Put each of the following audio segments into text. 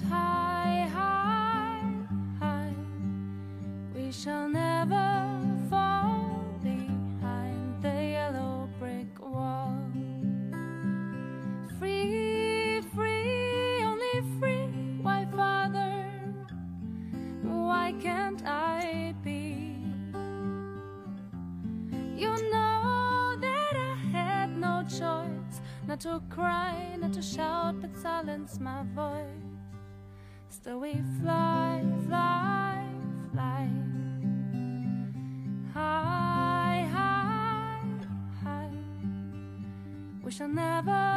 high, high, high. We shall never fall behind the yellow brick wall. Free, free, only free. Why, Father? Why can't I be? You know that I had no choice not to cry, not to shout, but silence my voice. Still, we fly, fly, fly. High, high, high. We shall never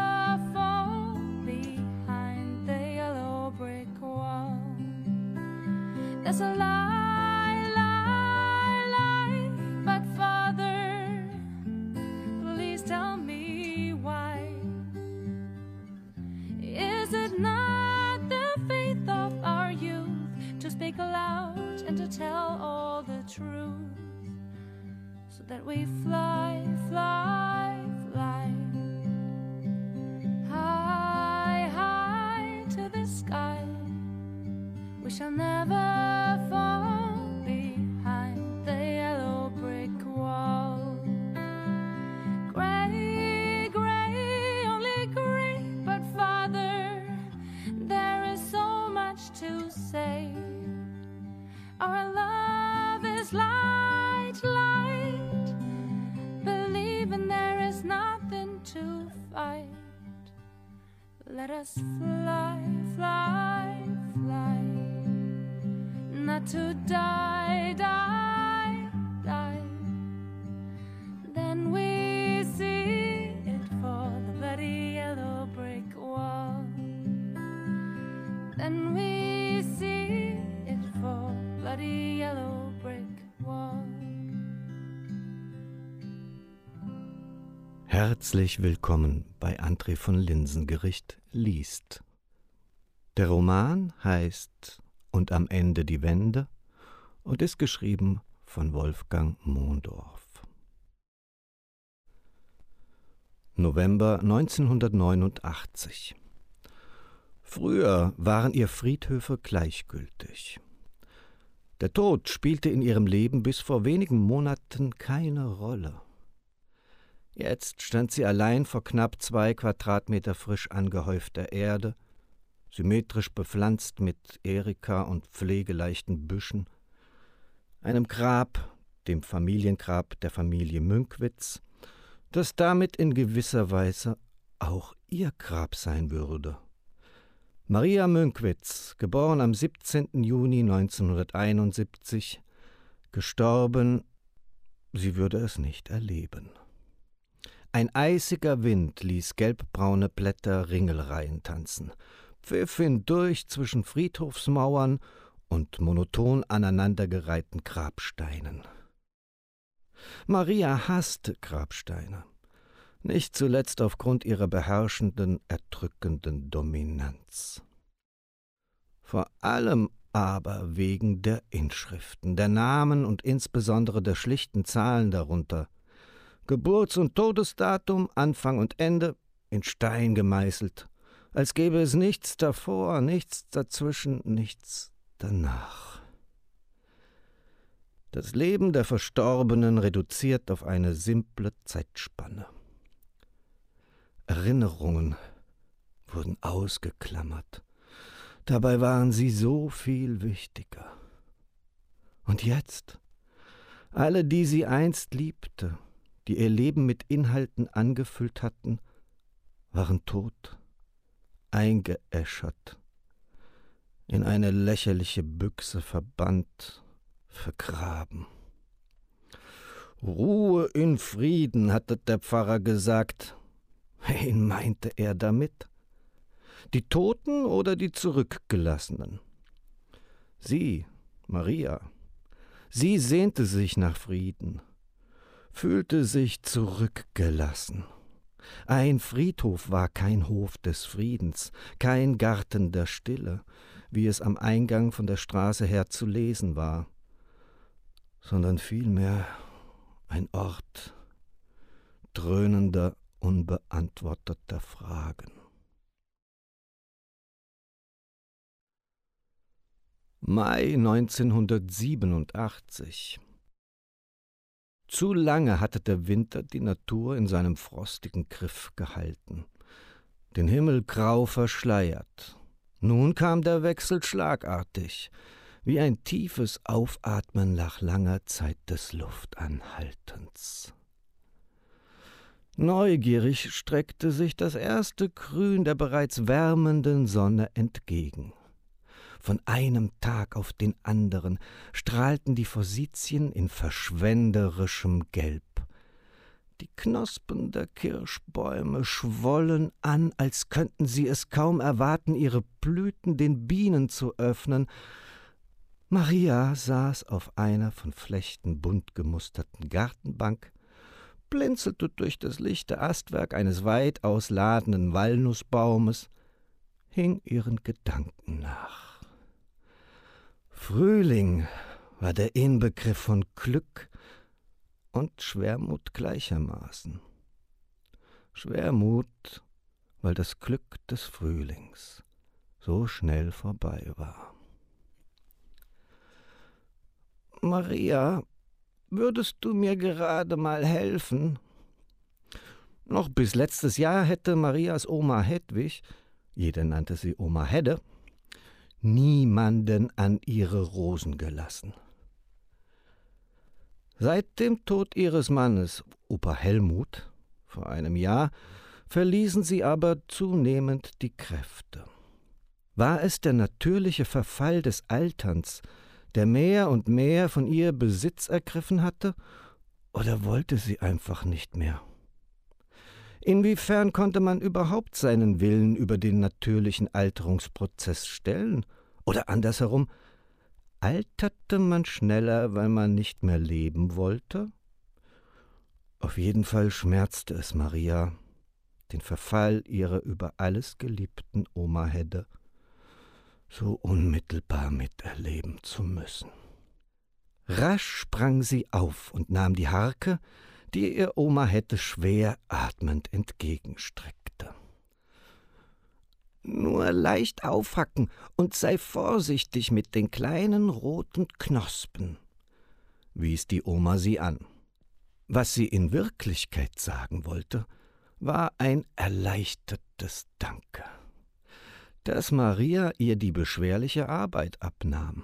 Let us fly, fly, fly, not to die, die, Herzlich willkommen bei André von Linsengericht liest. Der Roman heißt Und am Ende die Wende und ist geschrieben von Wolfgang Mondorf. November 1989 Früher waren ihr Friedhöfe gleichgültig. Der Tod spielte in ihrem Leben bis vor wenigen Monaten keine Rolle. Jetzt stand sie allein vor knapp zwei Quadratmeter frisch angehäufter Erde, symmetrisch bepflanzt mit Erika und pflegeleichten Büschen, einem Grab, dem Familiengrab der Familie Münkwitz, das damit in gewisser Weise auch ihr Grab sein würde. Maria Münkwitz, geboren am 17. Juni 1971, gestorben, sie würde es nicht erleben. Ein eisiger Wind ließ gelbbraune Blätter Ringelreihen tanzen, pfiff hindurch zwischen Friedhofsmauern und monoton aneinandergereihten Grabsteinen. Maria hasste Grabsteine, nicht zuletzt aufgrund ihrer beherrschenden, erdrückenden Dominanz. Vor allem aber wegen der Inschriften, der Namen und insbesondere der schlichten Zahlen darunter – Geburts- und Todesdatum, Anfang und Ende in Stein gemeißelt, als gäbe es nichts davor, nichts dazwischen, nichts danach. Das Leben der Verstorbenen reduziert auf eine simple Zeitspanne. Erinnerungen wurden ausgeklammert. Dabei waren sie so viel wichtiger. Und jetzt? Alle, die sie einst liebte, die ihr Leben mit Inhalten angefüllt hatten, waren tot, eingeäschert, in eine lächerliche Büchse verbannt, vergraben. Ruhe in Frieden, hatte der Pfarrer gesagt. Wen meinte er damit? Die Toten oder die Zurückgelassenen? Sie, Maria, sie sehnte sich nach Frieden, fühlte sich zurückgelassen. Ein Friedhof war kein Hof des Friedens, kein Garten der Stille, wie es am Eingang von der Straße her zu lesen war, sondern vielmehr ein Ort dröhnender, unbeantworteter Fragen. Mai 1987. Zu lange hatte der Winter die Natur in seinem frostigen Griff gehalten, den Himmel grau verschleiert. Nun kam der Wechsel schlagartig, wie ein tiefes Aufatmen nach langer Zeit des Luftanhaltens. Neugierig streckte sich das erste Grün der bereits wärmenden Sonne entgegen. Von einem Tag auf den anderen strahlten die Forsythien in verschwenderischem Gelb. Die Knospen der Kirschbäume schwollen an, als könnten sie es kaum erwarten, ihre Blüten den Bienen zu öffnen. Maria saß auf einer von Flechten bunt gemusterten Gartenbank, blinzelte durch das lichte Astwerk eines weit ausladenden Walnussbaumes, hing ihren Gedanken nach. Frühling war der Inbegriff von Glück und Schwermut gleichermaßen. Schwermut, weil das Glück des Frühlings so schnell vorbei war. Maria, würdest du mir gerade mal helfen? Noch bis letztes Jahr hätte Marias Oma Hedwig, jeder nannte sie Oma Hedde, niemanden an ihre Rosen gelassen. Seit dem Tod ihres Mannes, Opa Helmut, vor einem Jahr, verließen sie aber zunehmend die Kräfte. War es der natürliche Verfall des Alterns, der mehr und mehr von ihr Besitz ergriffen hatte, oder wollte sie einfach nicht mehr? Inwiefern konnte man überhaupt seinen Willen über den natürlichen Alterungsprozess stellen? Oder andersherum, alterte man schneller, weil man nicht mehr leben wollte? Auf jeden Fall schmerzte es Maria, den Verfall ihrer über alles geliebten Oma Hedde so unmittelbar miterleben zu müssen. Rasch sprang sie auf und nahm die Harke, die ihr Oma hätte schwer atmend entgegenstreckte. Nur leicht aufhacken und sei vorsichtig mit den kleinen roten Knospen, wies die Oma sie an. Was sie in Wirklichkeit sagen wollte, war ein erleichtertes Danke, dass Maria ihr die beschwerliche Arbeit abnahm.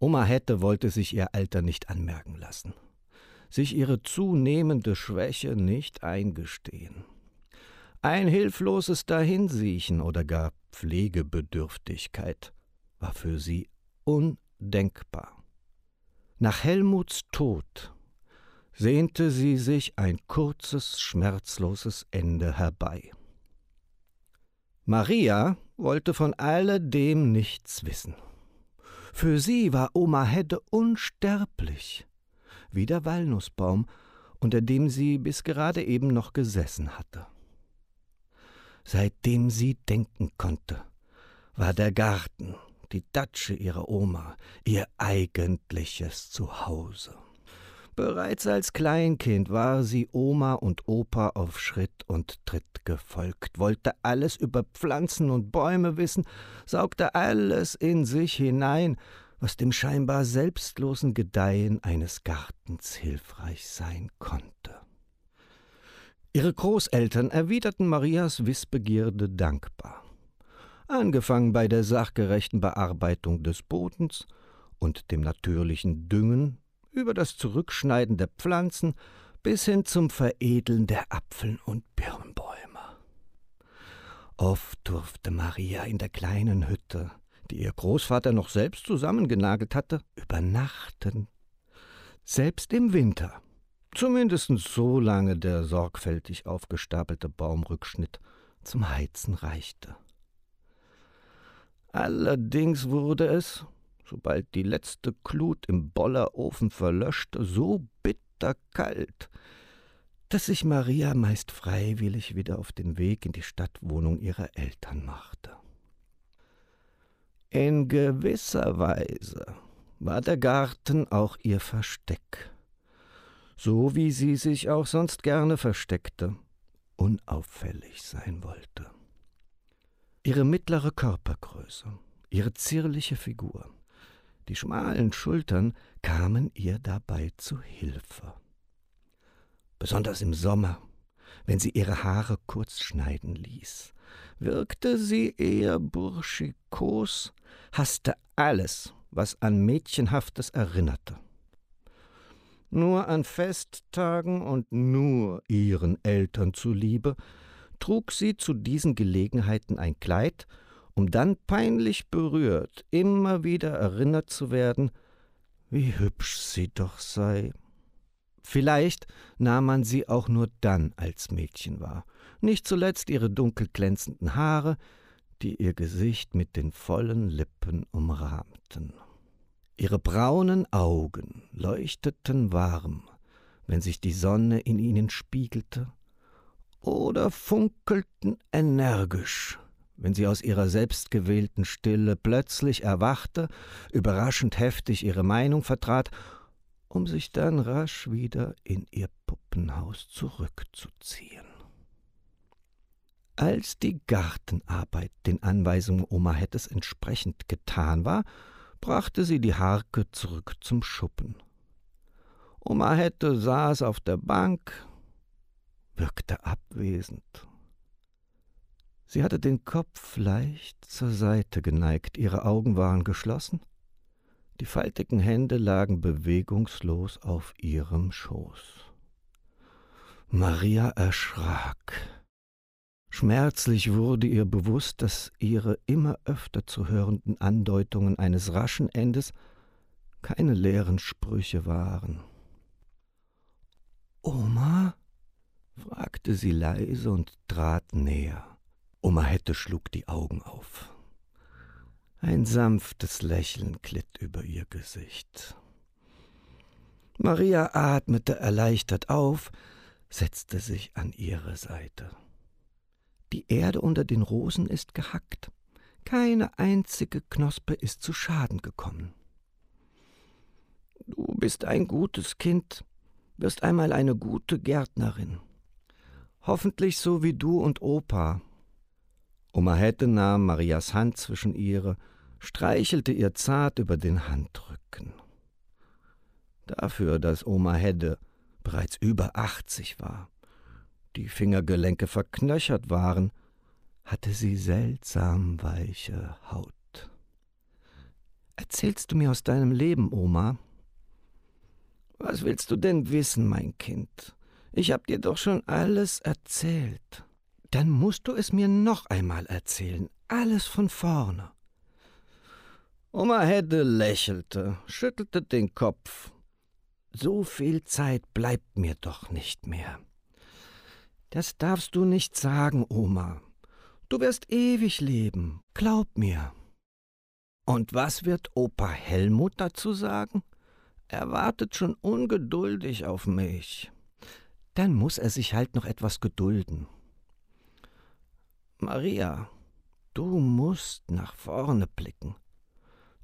Oma Hette wollte sich ihr Alter nicht anmerken lassen sich ihre zunehmende Schwäche nicht eingestehen. Ein hilfloses Dahinsiechen oder gar Pflegebedürftigkeit war für sie undenkbar. Nach Helmuts Tod sehnte sie sich ein kurzes, schmerzloses Ende herbei. Maria wollte von alledem nichts wissen. Für sie war Oma Hedde unsterblich wie der Walnussbaum, unter dem sie bis gerade eben noch gesessen hatte. Seitdem sie denken konnte, war der Garten, die Datsche ihrer Oma, ihr eigentliches Zuhause. Bereits als Kleinkind war sie Oma und Opa auf Schritt und Tritt gefolgt, wollte alles über Pflanzen und Bäume wissen, saugte alles in sich hinein was dem scheinbar selbstlosen Gedeihen eines Gartens hilfreich sein konnte. Ihre Großeltern erwiderten Marias Wissbegierde dankbar, angefangen bei der sachgerechten Bearbeitung des Bodens und dem natürlichen Düngen über das Zurückschneiden der Pflanzen bis hin zum Veredeln der Apfeln und Birnbäume. Oft durfte Maria in der kleinen Hütte die ihr Großvater noch selbst zusammengenagelt hatte, übernachten. Selbst im Winter. Zumindest so lange der sorgfältig aufgestapelte Baumrückschnitt zum Heizen reichte. Allerdings wurde es, sobald die letzte Glut im Bollerofen verlöschte, so bitterkalt, dass sich Maria meist freiwillig wieder auf den Weg in die Stadtwohnung ihrer Eltern machte. In gewisser Weise war der Garten auch ihr Versteck, so wie sie sich auch sonst gerne versteckte, unauffällig sein wollte. Ihre mittlere Körpergröße, ihre zierliche Figur, Die schmalen Schultern kamen ihr dabei zu Hilfe. Besonders im Sommer, wenn sie ihre Haare kurz schneiden ließ, wirkte sie eher burschikos, hasste alles, was an Mädchenhaftes erinnerte. Nur an Festtagen und nur ihren Eltern zuliebe trug sie zu diesen Gelegenheiten ein Kleid, um dann peinlich berührt immer wieder erinnert zu werden, wie hübsch sie doch sei. Vielleicht nahm man sie auch nur dann als Mädchen wahr, nicht zuletzt ihre dunkel glänzenden Haare, die ihr Gesicht mit den vollen Lippen umrahmten. Ihre braunen Augen leuchteten warm, wenn sich die Sonne in ihnen spiegelte, oder funkelten energisch, wenn sie aus ihrer selbstgewählten Stille plötzlich erwachte, überraschend heftig ihre Meinung vertrat, um sich dann rasch wieder in ihr Puppenhaus zurückzuziehen. Als die Gartenarbeit den Anweisungen Oma Hettes entsprechend getan war, brachte sie die Harke zurück zum Schuppen. Oma Hette saß auf der Bank, wirkte abwesend. Sie hatte den Kopf leicht zur Seite geneigt, ihre Augen waren geschlossen, die faltigen Hände lagen bewegungslos auf ihrem Schoß. Maria erschrak. Schmerzlich wurde ihr bewusst, dass ihre immer öfter zu hörenden Andeutungen eines raschen Endes keine leeren Sprüche waren. Oma? fragte sie leise und trat näher. Oma Hette schlug die Augen auf. Ein sanftes Lächeln glitt über ihr Gesicht. Maria atmete erleichtert auf, setzte sich an ihre Seite. Die Erde unter den Rosen ist gehackt. Keine einzige Knospe ist zu Schaden gekommen. Du bist ein gutes Kind, wirst einmal eine gute Gärtnerin. Hoffentlich so wie du und Opa. Oma Hette nahm Marias Hand zwischen ihre, streichelte ihr zart über den Handrücken. Dafür, dass Oma Hedde bereits über achtzig war, die Fingergelenke verknöchert waren, hatte sie seltsam weiche Haut. Erzählst du mir aus deinem Leben, Oma? Was willst du denn wissen, mein Kind? Ich hab dir doch schon alles erzählt. Dann musst du es mir noch einmal erzählen, alles von vorne. Oma Hedde lächelte, schüttelte den Kopf. So viel Zeit bleibt mir doch nicht mehr. Das darfst du nicht sagen, Oma. Du wirst ewig leben, glaub mir. Und was wird Opa Helmut dazu sagen? Er wartet schon ungeduldig auf mich dann muss er sich halt noch etwas gedulden. Maria, du musst nach vorne blicken.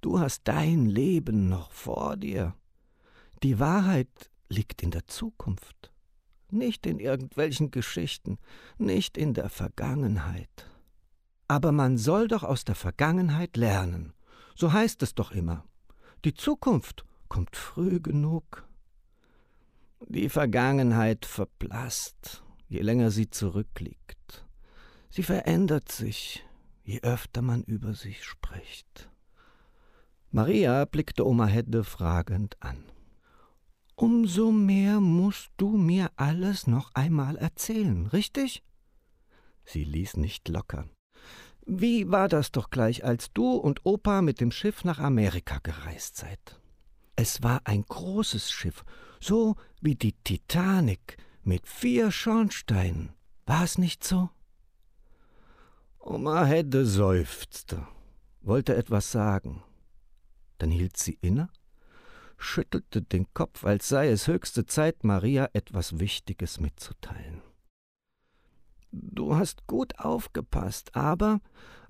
Du hast dein Leben noch vor dir. Die Wahrheit liegt in der Zukunft, nicht in irgendwelchen Geschichten, nicht in der Vergangenheit. Aber man soll doch aus der Vergangenheit lernen. So heißt es doch immer. Die Zukunft kommt früh genug. Die Vergangenheit verblasst, je länger sie zurückliegt. Sie verändert sich, je öfter man über sie spricht. Maria blickte Oma Hedde fragend an. Umso mehr musst du mir alles noch einmal erzählen, richtig? Sie ließ nicht locker. Wie war das doch gleich, als du und Opa mit dem Schiff nach Amerika gereist seid? Es war ein großes Schiff, so wie die Titanic mit vier Schornsteinen. War es nicht so? Oma Hedde seufzte, wollte etwas sagen. Dann hielt sie inne, schüttelte den Kopf, als sei es höchste Zeit, Maria etwas Wichtiges mitzuteilen. Du hast gut aufgepasst, aber.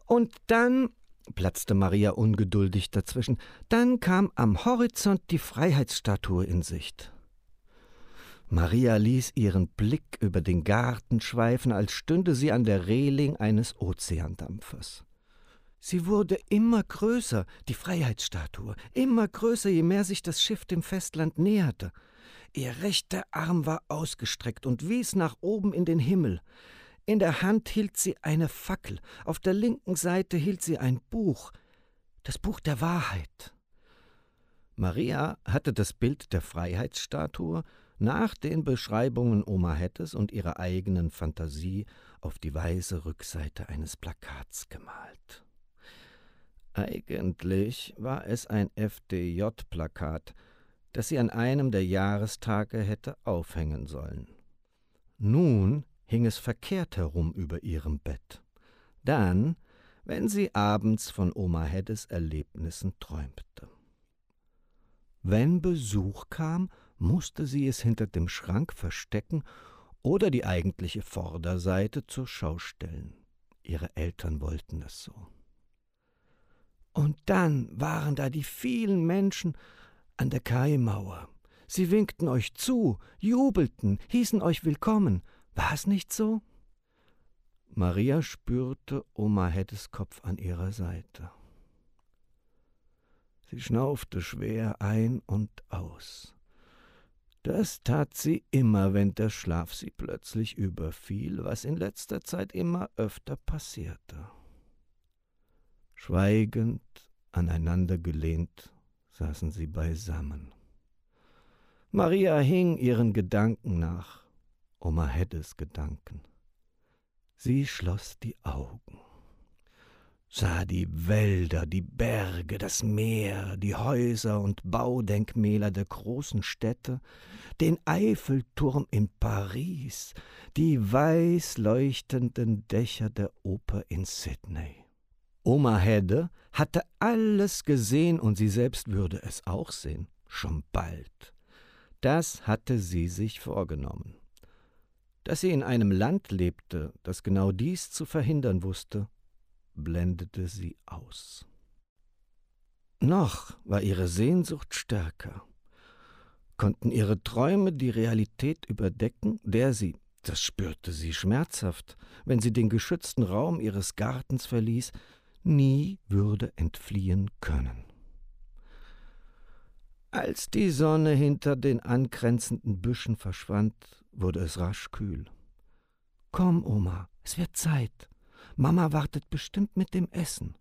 Und dann platzte Maria ungeduldig dazwischen. Dann kam am Horizont die Freiheitsstatue in Sicht. Maria ließ ihren Blick über den Garten schweifen, als stünde sie an der Reling eines Ozeandampfers. Sie wurde immer größer, die Freiheitsstatue, immer größer, je mehr sich das Schiff dem Festland näherte. Ihr rechter Arm war ausgestreckt und wies nach oben in den Himmel. In der Hand hielt sie eine Fackel, auf der linken Seite hielt sie ein Buch, das Buch der Wahrheit. Maria hatte das Bild der Freiheitsstatue nach den Beschreibungen Oma Hettes und ihrer eigenen Fantasie auf die weiße Rückseite eines Plakats gemalt. Eigentlich war es ein FDJ-Plakat, das sie an einem der Jahrestage hätte aufhängen sollen. Nun hing es verkehrt herum über ihrem Bett. Dann, wenn sie abends von Oma Heddes Erlebnissen träumte. Wenn Besuch kam, musste sie es hinter dem Schrank verstecken oder die eigentliche Vorderseite zur Schau stellen. Ihre Eltern wollten es so. Und dann waren da die vielen Menschen an der Kaimauer. Sie winkten euch zu, jubelten, hießen euch willkommen. War es nicht so? Maria spürte Oma Heddes Kopf an ihrer Seite. Sie schnaufte schwer ein und aus. Das tat sie immer, wenn der Schlaf sie plötzlich überfiel, was in letzter Zeit immer öfter passierte. Schweigend, aneinandergelehnt, saßen sie beisammen. Maria hing ihren Gedanken nach, Oma Heddes Gedanken. Sie schloss die Augen sah die Wälder, die Berge, das Meer, die Häuser und Baudenkmäler der großen Städte, den Eiffelturm in Paris, die weiß leuchtenden Dächer der Oper in Sydney. Oma Hedde hatte alles gesehen und sie selbst würde es auch sehen, schon bald. Das hatte sie sich vorgenommen. Dass sie in einem Land lebte, das genau dies zu verhindern wusste, blendete sie aus. Noch war ihre Sehnsucht stärker. Konnten ihre Träume die Realität überdecken, der sie, das spürte sie schmerzhaft, wenn sie den geschützten Raum ihres Gartens verließ, nie würde entfliehen können. Als die Sonne hinter den angrenzenden Büschen verschwand, wurde es rasch kühl. Komm, Oma, es wird Zeit. Mama wartet bestimmt mit dem Essen,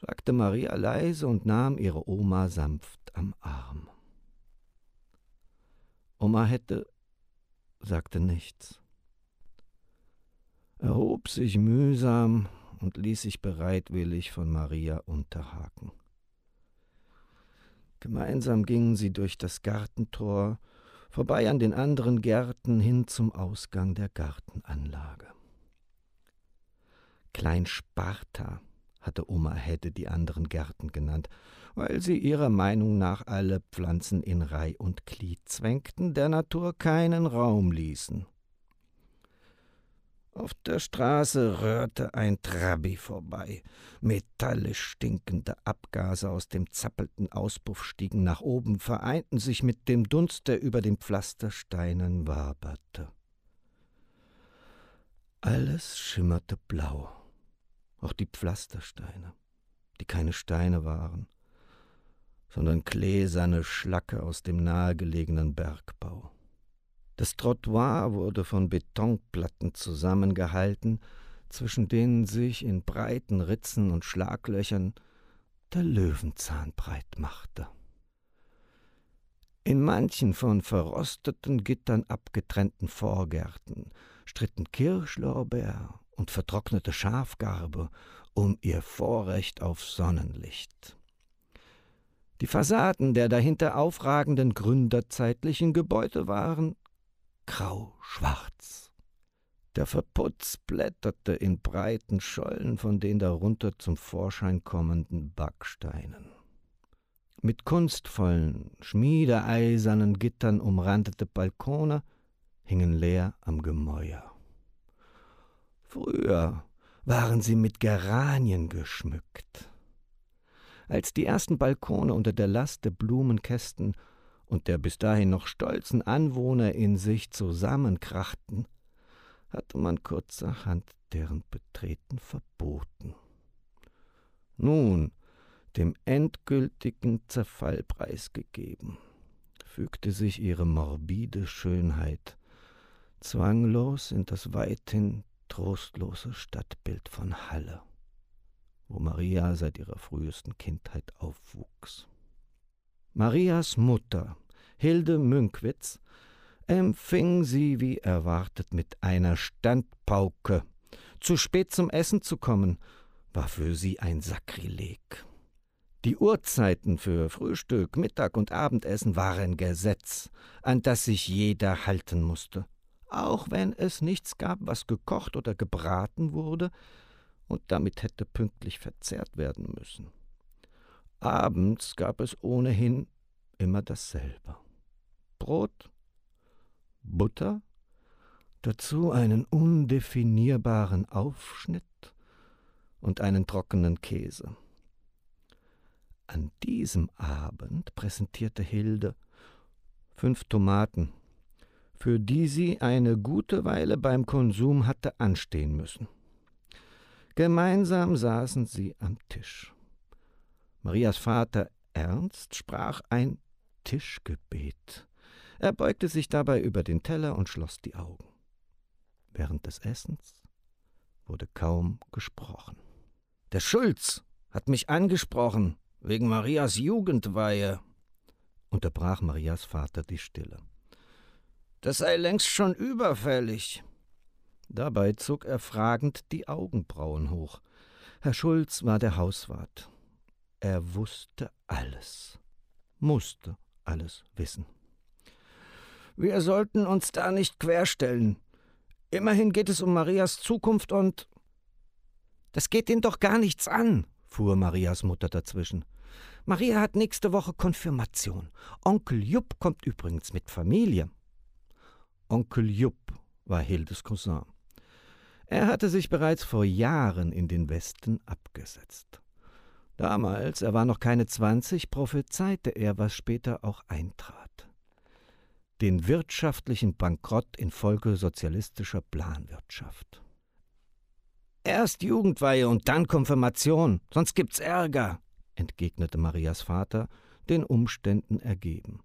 sagte Maria leise und nahm ihre Oma sanft am Arm. Oma hätte, sagte nichts, erhob sich mühsam und ließ sich bereitwillig von Maria unterhaken. Gemeinsam gingen sie durch das Gartentor, vorbei an den anderen Gärten hin zum Ausgang der Gartenanlage. Klein Sparta hatte Oma Hedde die anderen Gärten genannt, weil sie ihrer Meinung nach alle Pflanzen in Reih und Glied zwängten, der Natur keinen Raum ließen. Auf der Straße rührte ein Trabi vorbei. Metallisch stinkende Abgase aus dem zappelten Auspuff stiegen nach oben, vereinten sich mit dem Dunst, der über den Pflastersteinen waberte. Alles schimmerte blau auch die Pflastersteine, die keine Steine waren, sondern gläserne Schlacke aus dem nahegelegenen Bergbau. Das Trottoir wurde von Betonplatten zusammengehalten, zwischen denen sich in breiten Ritzen und Schlaglöchern der Löwenzahn breit machte. In manchen von verrosteten Gittern abgetrennten Vorgärten stritten Kirschlorbeer und vertrocknete Schafgarbe um ihr Vorrecht auf Sonnenlicht. Die Fassaden der dahinter aufragenden gründerzeitlichen Gebäude waren grau-schwarz. Der Verputz blätterte in breiten Schollen von den darunter zum Vorschein kommenden Backsteinen. Mit kunstvollen, schmiedeeisernen Gittern umrandete Balkone hingen leer am Gemäuer. Früher waren sie mit Geranien geschmückt. Als die ersten Balkone unter der Last der Blumenkästen und der bis dahin noch stolzen Anwohner in sich zusammenkrachten, hatte man kurzerhand deren Betreten verboten. nun dem endgültigen Zerfall preisgegeben, fügte sich ihre morbide Schönheit zwanglos in das weithin trostlose Stadtbild von Halle, wo Maria seit ihrer frühesten Kindheit aufwuchs. Marias Mutter, Hilde Münkwitz, empfing sie wie erwartet mit einer Standpauke. Zu spät zum Essen zu kommen, war für sie ein Sakrileg. Die Uhrzeiten für Frühstück, Mittag und Abendessen waren Gesetz, an das sich jeder halten musste auch wenn es nichts gab, was gekocht oder gebraten wurde und damit hätte pünktlich verzehrt werden müssen. Abends gab es ohnehin immer dasselbe. Brot, Butter, dazu einen undefinierbaren Aufschnitt und einen trockenen Käse. An diesem Abend präsentierte Hilde fünf Tomaten, für die sie eine gute Weile beim Konsum hatte anstehen müssen. Gemeinsam saßen sie am Tisch. Marias Vater Ernst sprach ein Tischgebet. Er beugte sich dabei über den Teller und schloss die Augen. Während des Essens wurde kaum gesprochen. Der Schulz hat mich angesprochen, wegen Marias Jugendweihe, unterbrach Marias Vater die Stille. Das sei längst schon überfällig. Dabei zog er fragend die Augenbrauen hoch. Herr Schulz war der Hauswart. Er wusste alles, musste alles wissen. Wir sollten uns da nicht querstellen. Immerhin geht es um Marias Zukunft und. Das geht ihn doch gar nichts an, fuhr Marias Mutter dazwischen. Maria hat nächste Woche Konfirmation. Onkel Jupp kommt übrigens mit Familie. Onkel Jupp war Hildes Cousin. Er hatte sich bereits vor Jahren in den Westen abgesetzt. Damals, er war noch keine zwanzig, prophezeite er, was später auch eintrat. Den wirtschaftlichen Bankrott infolge sozialistischer Planwirtschaft. Erst Jugendweihe und dann Konfirmation, sonst gibt's Ärger, entgegnete Marias Vater, den Umständen ergeben.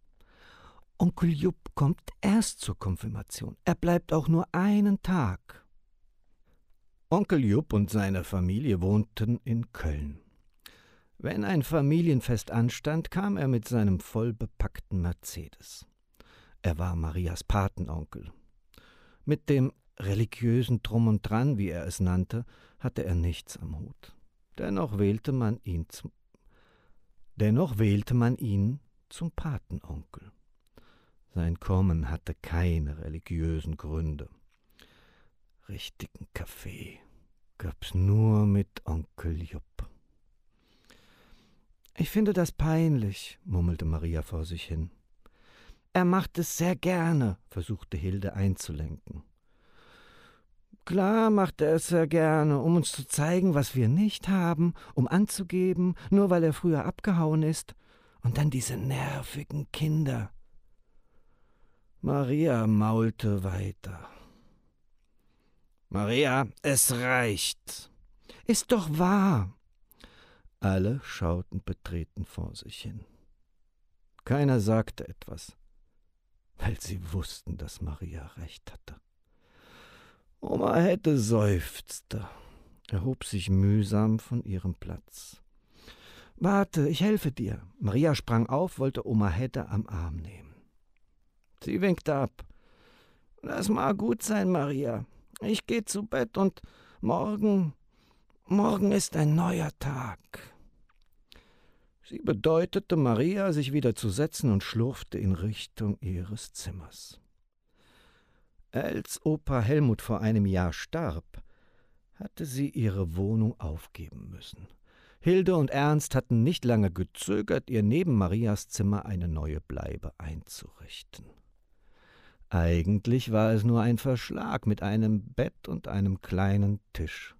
Onkel Jupp kommt erst zur Konfirmation. Er bleibt auch nur einen Tag. Onkel Jupp und seine Familie wohnten in Köln. Wenn ein Familienfest anstand, kam er mit seinem vollbepackten Mercedes. Er war Marias Patenonkel. Mit dem religiösen Drum und Dran, wie er es nannte, hatte er nichts am Hut. Dennoch wählte man ihn zum, dennoch wählte man ihn zum Patenonkel. Sein Kommen hatte keine religiösen Gründe. Richtigen Kaffee gab's nur mit Onkel Jupp. Ich finde das peinlich, murmelte Maria vor sich hin. Er macht es sehr gerne, versuchte Hilde einzulenken. Klar macht er es sehr gerne, um uns zu zeigen, was wir nicht haben, um anzugeben, nur weil er früher abgehauen ist. Und dann diese nervigen Kinder. Maria maulte weiter. Maria, es reicht. Ist doch wahr. Alle schauten betreten vor sich hin. Keiner sagte etwas, weil sie wussten, dass Maria recht hatte. Oma hätte seufzte, erhob sich mühsam von ihrem Platz. Warte, ich helfe dir. Maria sprang auf, wollte Oma Hedde am Arm nehmen. Sie winkte ab. Lass mal gut sein, Maria. Ich geh zu Bett und morgen, morgen ist ein neuer Tag. Sie bedeutete Maria, sich wieder zu setzen und schlurfte in Richtung ihres Zimmers. Als Opa Helmut vor einem Jahr starb, hatte sie ihre Wohnung aufgeben müssen. Hilde und Ernst hatten nicht lange gezögert, ihr neben Marias Zimmer eine neue Bleibe einzurichten. Eigentlich war es nur ein Verschlag mit einem Bett und einem kleinen Tisch.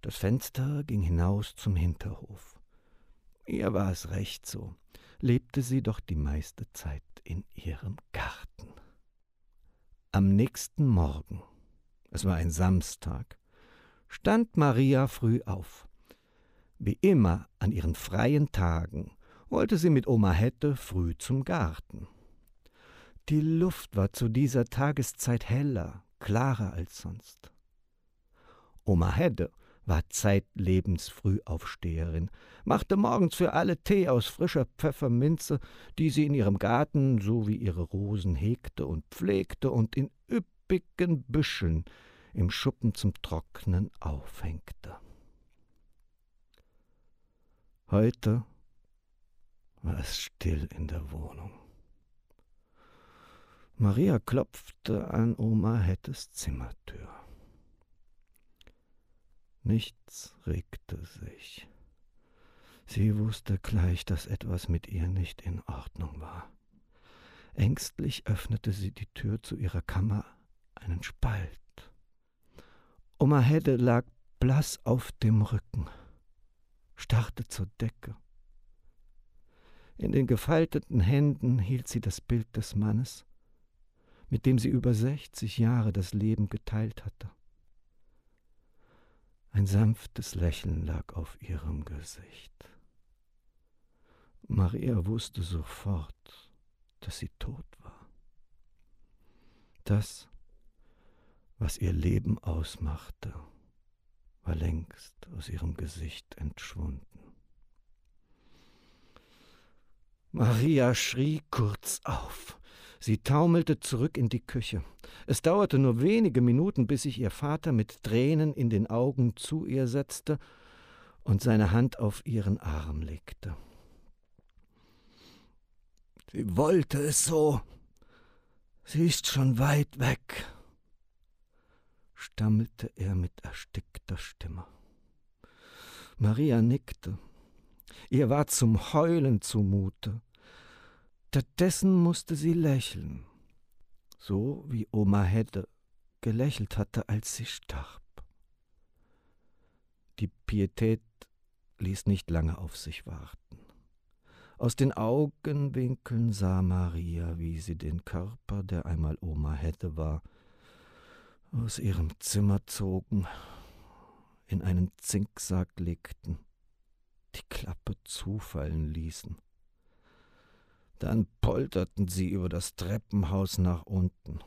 Das Fenster ging hinaus zum Hinterhof. Ihr war es recht so, lebte sie doch die meiste Zeit in ihrem Garten. Am nächsten Morgen, es war ein Samstag, stand Maria früh auf. Wie immer an ihren freien Tagen wollte sie mit Oma Hette früh zum Garten. Die Luft war zu dieser Tageszeit heller, klarer als sonst. Oma Hedde war zeitlebens Frühaufsteherin, machte morgens für alle Tee aus frischer Pfefferminze, die sie in ihrem Garten so wie ihre Rosen hegte und pflegte und in üppigen Büscheln im Schuppen zum Trocknen aufhängte. Heute war es still in der Wohnung. Maria klopfte an Oma Hettes Zimmertür. Nichts regte sich. Sie wusste gleich, dass etwas mit ihr nicht in Ordnung war. Ängstlich öffnete sie die Tür zu ihrer Kammer, einen Spalt. Oma Hedde lag blass auf dem Rücken, starrte zur Decke. In den gefalteten Händen hielt sie das Bild des Mannes, mit dem sie über sechzig Jahre das Leben geteilt hatte. Ein sanftes Lächeln lag auf ihrem Gesicht. Maria wusste sofort, dass sie tot war. Das, was ihr Leben ausmachte, war längst aus ihrem Gesicht entschwunden. Maria schrie kurz auf. Sie taumelte zurück in die Küche. Es dauerte nur wenige Minuten, bis sich ihr Vater mit Tränen in den Augen zu ihr setzte und seine Hand auf ihren Arm legte. Sie wollte es so. Sie ist schon weit weg, stammelte er mit erstickter Stimme. Maria nickte. Ihr war zum Heulen zumute. Stattdessen musste sie lächeln, so wie Oma Hedde gelächelt hatte, als sie starb. Die Pietät ließ nicht lange auf sich warten. Aus den Augenwinkeln sah Maria, wie sie den Körper, der einmal Oma Hedde war, aus ihrem Zimmer zogen, in einen Zinksack legten, die Klappe zufallen ließen dann polterten sie über das Treppenhaus nach unten.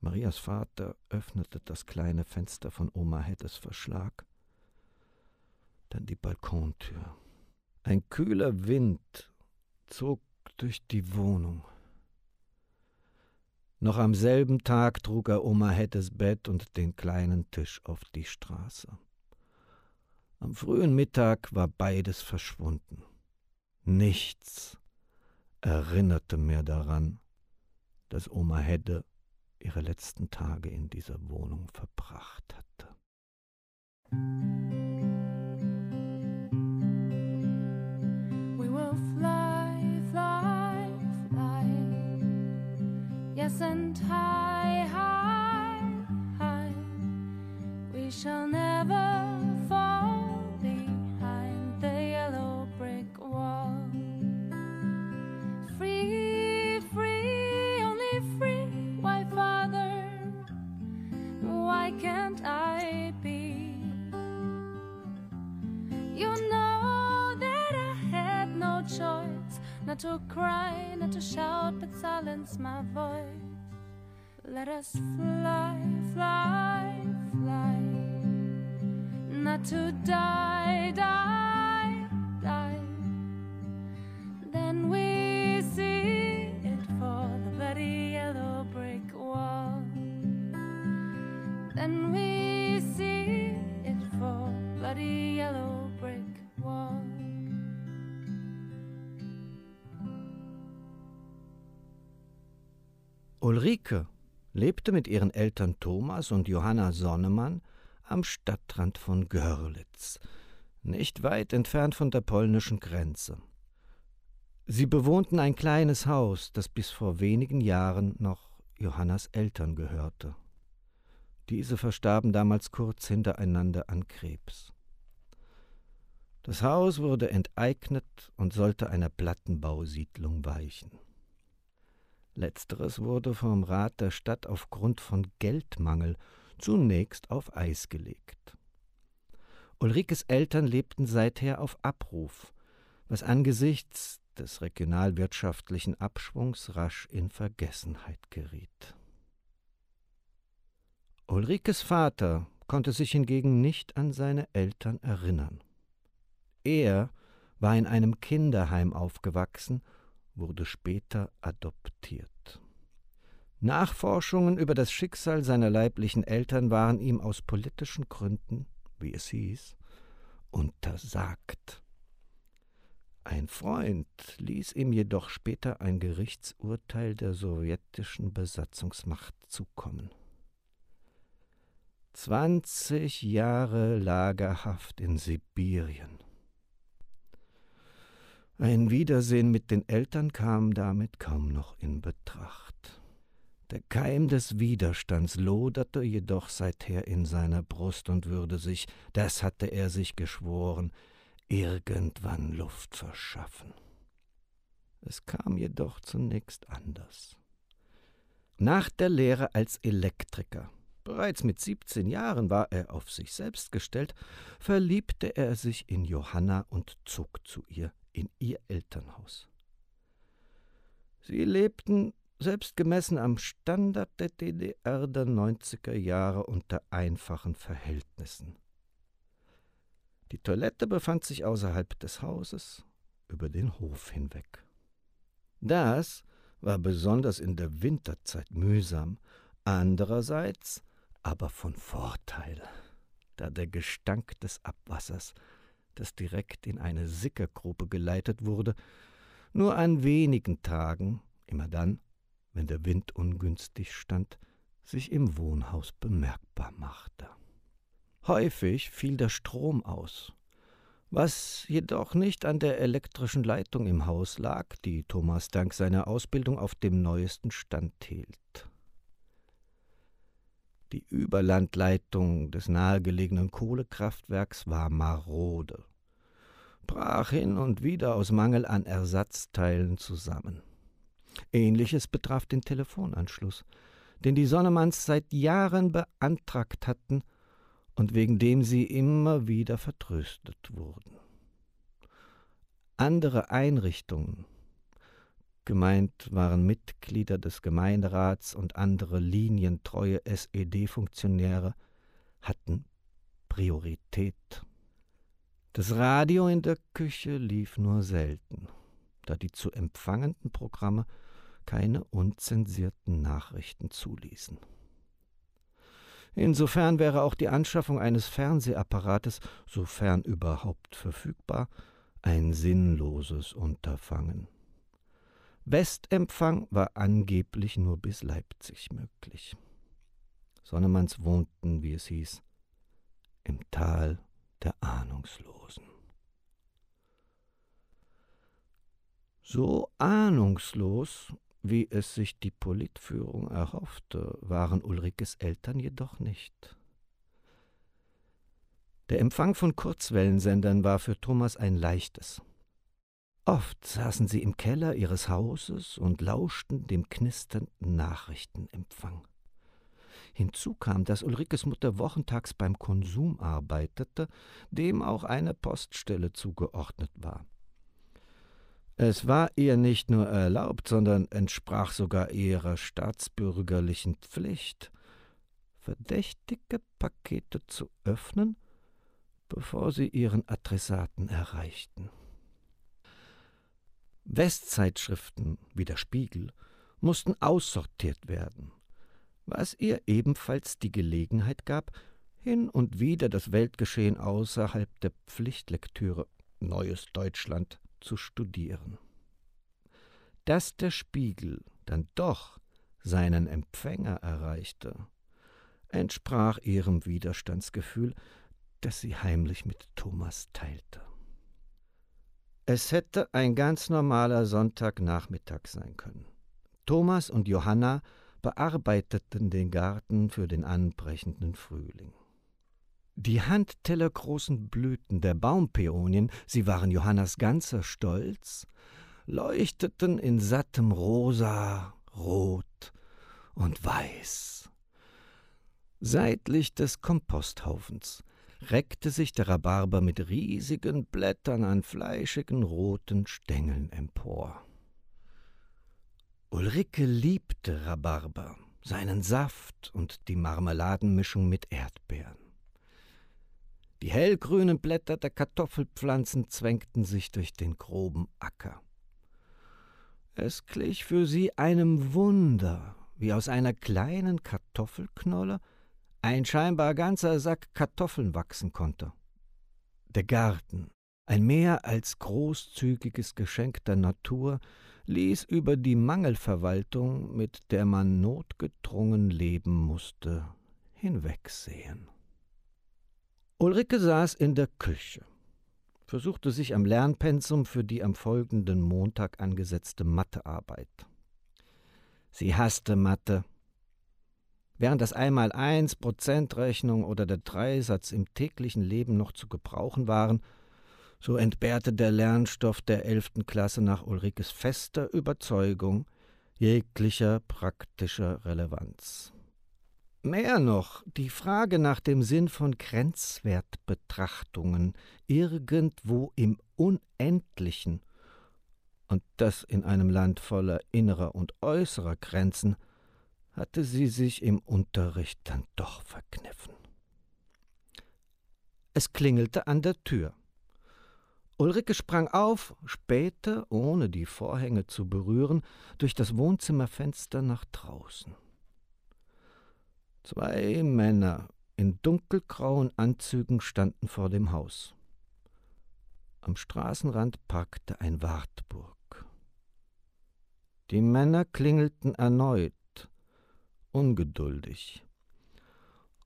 Marias Vater öffnete das kleine Fenster von Oma Hettes Verschlag, dann die Balkontür. Ein kühler Wind zog durch die Wohnung. Noch am selben Tag trug er Oma Hettes Bett und den kleinen Tisch auf die Straße. Am frühen Mittag war beides verschwunden. Nichts erinnerte mir daran, dass Oma Hedde ihre letzten Tage in dieser Wohnung verbracht hatte. We will fly, fly, fly. Yes, and high, high, high. We shall never cry, not to shout, but silence my voice. Let us fly, fly, fly, not to die, die, die. Then we see it for the bloody yellow brick wall. Then we see it for bloody Ulrike lebte mit ihren Eltern Thomas und Johanna Sonnemann am Stadtrand von Görlitz, nicht weit entfernt von der polnischen Grenze. Sie bewohnten ein kleines Haus, das bis vor wenigen Jahren noch Johannas Eltern gehörte. Diese verstarben damals kurz hintereinander an Krebs. Das Haus wurde enteignet und sollte einer Plattenbausiedlung weichen. Letzteres wurde vom Rat der Stadt aufgrund von Geldmangel zunächst auf Eis gelegt. Ulrikes Eltern lebten seither auf Abruf, was angesichts des regionalwirtschaftlichen Abschwungs rasch in Vergessenheit geriet. Ulrikes Vater konnte sich hingegen nicht an seine Eltern erinnern. Er war in einem Kinderheim aufgewachsen, wurde später adoptiert. Nachforschungen über das Schicksal seiner leiblichen Eltern waren ihm aus politischen Gründen, wie es hieß, untersagt. Ein Freund ließ ihm jedoch später ein Gerichtsurteil der sowjetischen Besatzungsmacht zukommen. Zwanzig Jahre Lagerhaft in Sibirien. Ein Wiedersehen mit den Eltern kam damit kaum noch in Betracht. Der Keim des Widerstands loderte jedoch seither in seiner Brust und würde sich, das hatte er sich geschworen, irgendwann Luft verschaffen. Es kam jedoch zunächst anders. Nach der Lehre als Elektriker, bereits mit 17 Jahren war er auf sich selbst gestellt, verliebte er sich in Johanna und zog zu ihr in ihr Elternhaus. Sie lebten, selbst gemessen am Standard der DDR der 90er Jahre, unter einfachen Verhältnissen. Die Toilette befand sich außerhalb des Hauses, über den Hof hinweg. Das war besonders in der Winterzeit mühsam, andererseits aber von Vorteil, da der Gestank des Abwassers, das direkt in eine Sickergrube geleitet wurde, nur an wenigen Tagen, immer dann, wenn der Wind ungünstig stand, sich im Wohnhaus bemerkbar machte. Häufig fiel der Strom aus, was jedoch nicht an der elektrischen Leitung im Haus lag, die Thomas dank seiner Ausbildung auf dem neuesten Stand hielt. Die Überlandleitung des nahegelegenen Kohlekraftwerks war marode, brach hin und wieder aus Mangel an Ersatzteilen zusammen. Ähnliches betraf den Telefonanschluss, den die Sonnemanns seit Jahren beantragt hatten und wegen dem sie immer wieder vertröstet wurden. Andere Einrichtungen, gemeint waren Mitglieder des Gemeinderats und andere linientreue SED-Funktionäre, hatten Priorität. Das Radio in der Küche lief nur selten, da die zu empfangenden Programme keine unzensierten Nachrichten zuließen. Insofern wäre auch die Anschaffung eines Fernsehapparates, sofern überhaupt verfügbar, ein sinnloses Unterfangen. Westempfang war angeblich nur bis Leipzig möglich. Sonnemanns wohnten, wie es hieß, im Tal der Ahnungslosen. So ahnungslos wie es sich die Politführung erhoffte, waren Ulrikes Eltern jedoch nicht. Der Empfang von Kurzwellensendern war für Thomas ein leichtes. Oft saßen sie im Keller ihres Hauses und lauschten dem knisternden Nachrichtenempfang. Hinzu kam, dass Ulrikes Mutter wochentags beim Konsum arbeitete, dem auch eine Poststelle zugeordnet war. Es war ihr nicht nur erlaubt, sondern entsprach sogar ihrer staatsbürgerlichen Pflicht, verdächtige Pakete zu öffnen, bevor sie ihren Adressaten erreichten. Westzeitschriften wie der Spiegel mussten aussortiert werden, was ihr ebenfalls die Gelegenheit gab, hin und wieder das Weltgeschehen außerhalb der Pflichtlektüre Neues Deutschland zu studieren. Dass der Spiegel dann doch seinen Empfänger erreichte, entsprach ihrem Widerstandsgefühl, das sie heimlich mit Thomas teilte. Es hätte ein ganz normaler Sonntagnachmittag sein können. Thomas und Johanna bearbeiteten den Garten für den anbrechenden Frühling. Die handtellergroßen Blüten der Baumpäonien, sie waren Johannas ganzer Stolz, leuchteten in sattem Rosa, Rot und Weiß. Seitlich des Komposthaufens reckte sich der Rhabarber mit riesigen Blättern an fleischigen roten Stängeln empor. Ulrike liebte Rhabarber, seinen Saft und die Marmeladenmischung mit Erdbeeren. Die hellgrünen Blätter der Kartoffelpflanzen zwängten sich durch den groben Acker. Es glich für sie einem Wunder, wie aus einer kleinen Kartoffelknolle ein scheinbar ganzer Sack Kartoffeln wachsen konnte. Der Garten, ein mehr als großzügiges Geschenk der Natur, ließ über die Mangelverwaltung, mit der man notgedrungen leben musste, hinwegsehen. Ulrike saß in der Küche, versuchte sich am Lernpensum für die am folgenden Montag angesetzte Mathearbeit. Sie hasste Mathe. Während das Einmaleins, Prozentrechnung oder der Dreisatz im täglichen Leben noch zu gebrauchen waren, so entbehrte der Lernstoff der elften Klasse nach Ulrikes fester Überzeugung jeglicher praktischer Relevanz. Mehr noch, die Frage nach dem Sinn von Grenzwertbetrachtungen irgendwo im Unendlichen und das in einem Land voller innerer und äußerer Grenzen, hatte sie sich im Unterricht dann doch verkniffen. Es klingelte an der Tür. Ulrike sprang auf, spähte, ohne die Vorhänge zu berühren, durch das Wohnzimmerfenster nach draußen. Zwei Männer in dunkelgrauen Anzügen standen vor dem Haus. Am Straßenrand parkte ein Wartburg. Die Männer klingelten erneut, ungeduldig.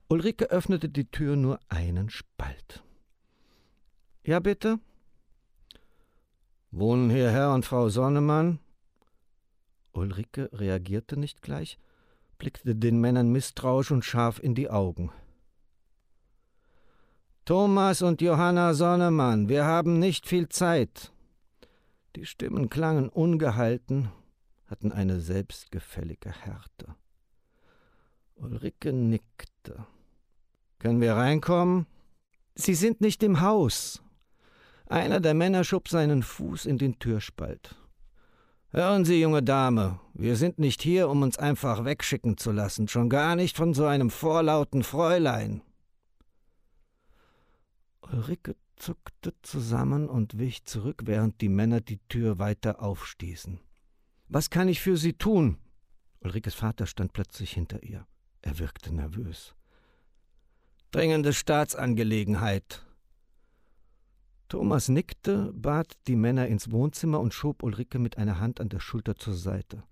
Ulrike öffnete die Tür nur einen Spalt. Ja, bitte? Wohnen hier Herr und Frau Sonnemann? Ulrike reagierte nicht gleich, blickte den Männern misstrauisch und scharf in die Augen. Thomas und Johanna Sonnemann, wir haben nicht viel Zeit. Die Stimmen klangen ungehalten, hatten eine selbstgefällige Härte. Ulrike nickte. Können wir reinkommen? Sie sind nicht im Haus. Einer der Männer schob seinen Fuß in den Türspalt. Hören Sie, junge Dame, wir sind nicht hier, um uns einfach wegschicken zu lassen, schon gar nicht von so einem vorlauten Fräulein. Ulrike zuckte zusammen und wich zurück, während die Männer die Tür weiter aufstießen. Was kann ich für Sie tun? Ulrikes Vater stand plötzlich hinter ihr. Er wirkte nervös. Dringende Staatsangelegenheit, Thomas nickte, bat die Männer ins Wohnzimmer und schob Ulrike mit einer Hand an der Schulter zur Seite.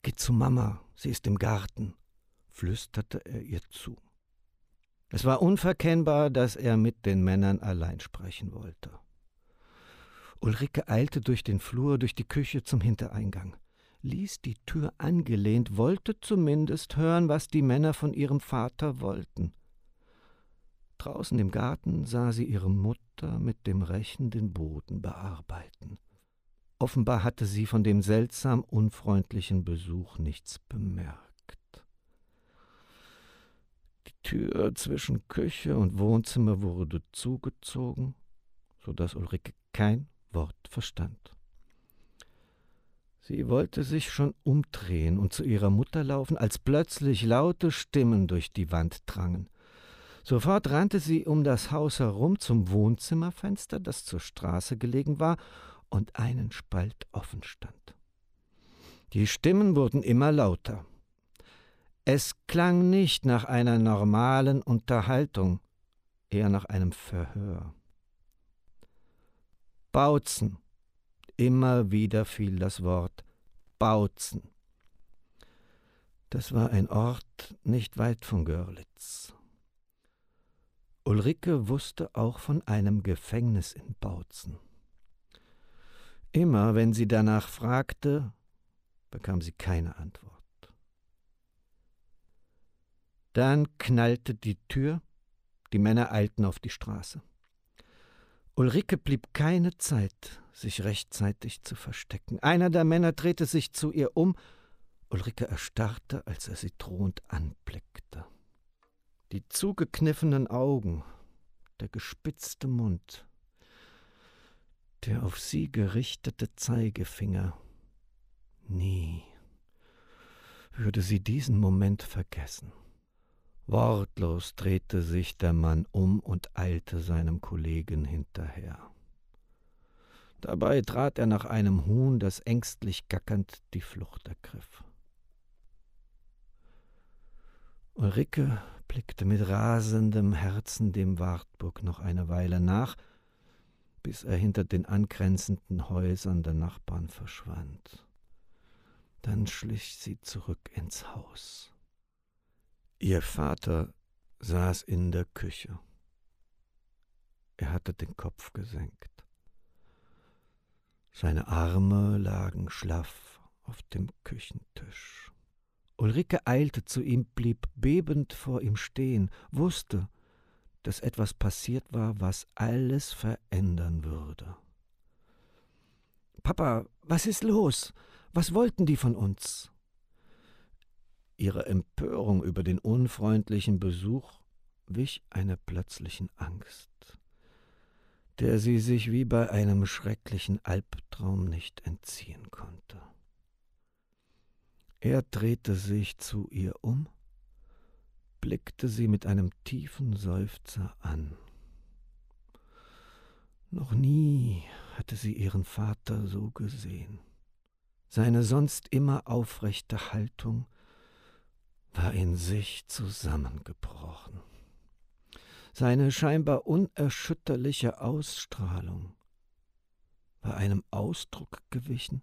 Geh zu Mama, sie ist im Garten, flüsterte er ihr zu. Es war unverkennbar, dass er mit den Männern allein sprechen wollte. Ulrike eilte durch den Flur, durch die Küche zum Hintereingang, ließ die Tür angelehnt, wollte zumindest hören, was die Männer von ihrem Vater wollten. Draußen im Garten sah sie ihre Mutter mit dem Rechen den Boden bearbeiten. Offenbar hatte sie von dem seltsam unfreundlichen Besuch nichts bemerkt. Die Tür zwischen Küche und Wohnzimmer wurde zugezogen, so dass Ulrike kein Wort verstand. Sie wollte sich schon umdrehen und zu ihrer Mutter laufen, als plötzlich laute Stimmen durch die Wand drangen. Sofort rannte sie um das Haus herum zum Wohnzimmerfenster, das zur Straße gelegen war und einen Spalt offen stand. Die Stimmen wurden immer lauter. Es klang nicht nach einer normalen Unterhaltung, eher nach einem Verhör. Bautzen. Immer wieder fiel das Wort Bautzen. Das war ein Ort nicht weit von Görlitz. Ulrike wusste auch von einem Gefängnis in Bautzen. Immer wenn sie danach fragte, bekam sie keine Antwort. Dann knallte die Tür, die Männer eilten auf die Straße. Ulrike blieb keine Zeit, sich rechtzeitig zu verstecken. Einer der Männer drehte sich zu ihr um. Ulrike erstarrte, als er sie drohend anblickte. Die zugekniffenen Augen, der gespitzte Mund, der auf sie gerichtete Zeigefinger. Nie würde sie diesen Moment vergessen. Wortlos drehte sich der Mann um und eilte seinem Kollegen hinterher. Dabei trat er nach einem Huhn, das ängstlich gackernd die Flucht ergriff. Ulrike blickte mit rasendem Herzen dem Wartburg noch eine Weile nach, bis er hinter den angrenzenden Häusern der Nachbarn verschwand. Dann schlich sie zurück ins Haus. Ihr Vater saß in der Küche. Er hatte den Kopf gesenkt. Seine Arme lagen schlaff auf dem Küchentisch. Ulrike eilte zu ihm, blieb bebend vor ihm stehen, wusste, dass etwas passiert war, was alles verändern würde. Papa, was ist los? Was wollten die von uns? Ihre Empörung über den unfreundlichen Besuch wich einer plötzlichen Angst der sie sich wie bei einem schrecklichen Albtraum nicht entziehen konnte. Er drehte sich zu ihr um, blickte sie mit einem tiefen Seufzer an. Noch nie hatte sie ihren Vater so gesehen. Seine sonst immer aufrechte Haltung war in sich zusammengebrochen seine scheinbar unerschütterliche Ausstrahlung war einem Ausdruck gewichen,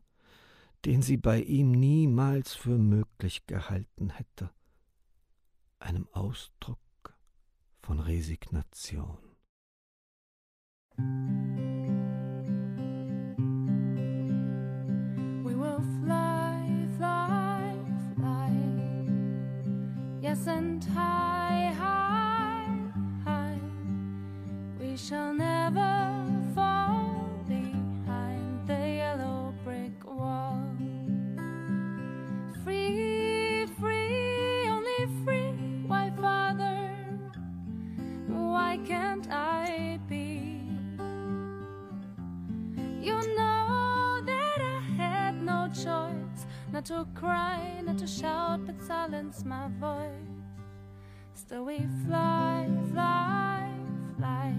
den sie bei ihm niemals für möglich gehalten hätte, einem Ausdruck von Resignation. We will fly, and high, high. We shall never not to cry, not to shout, but silence my voice. Still, we fly, fly, fly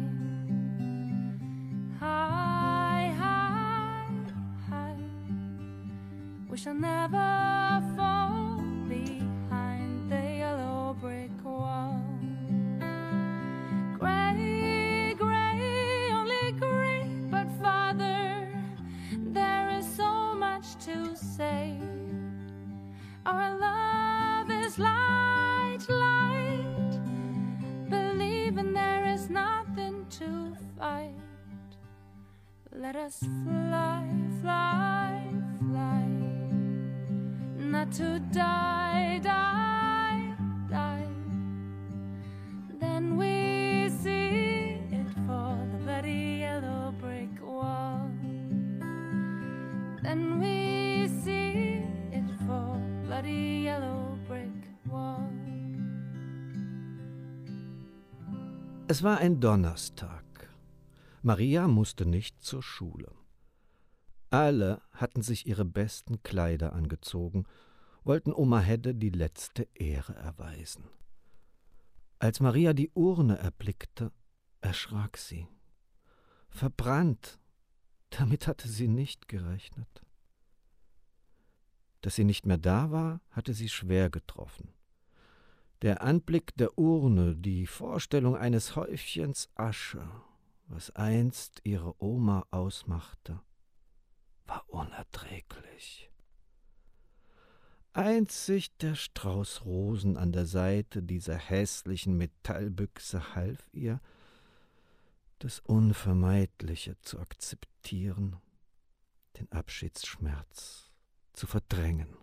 high, high, high. We shall never fall behind the yellow brick Us fly, fly, fly, not to die, die, die. Then we see it for the bloody yellow brick wall. Then we see it for bloody yellow brick wall. Es war ein Donnerstag. Maria musste nicht zur Schule. Alle hatten sich ihre besten Kleider angezogen, wollten Oma Hedde die letzte Ehre erweisen. Als Maria die Urne erblickte, erschrak sie. Verbrannt, damit hatte sie nicht gerechnet. Dass sie nicht mehr da war, hatte sie schwer getroffen. Der Anblick der Urne, die Vorstellung eines Häufchens Asche was einst ihre Oma ausmachte, war unerträglich. Einzig der Strauß Rosen an der Seite dieser hässlichen Metallbüchse half ihr, das Unvermeidliche zu akzeptieren, den Abschiedsschmerz zu verdrängen.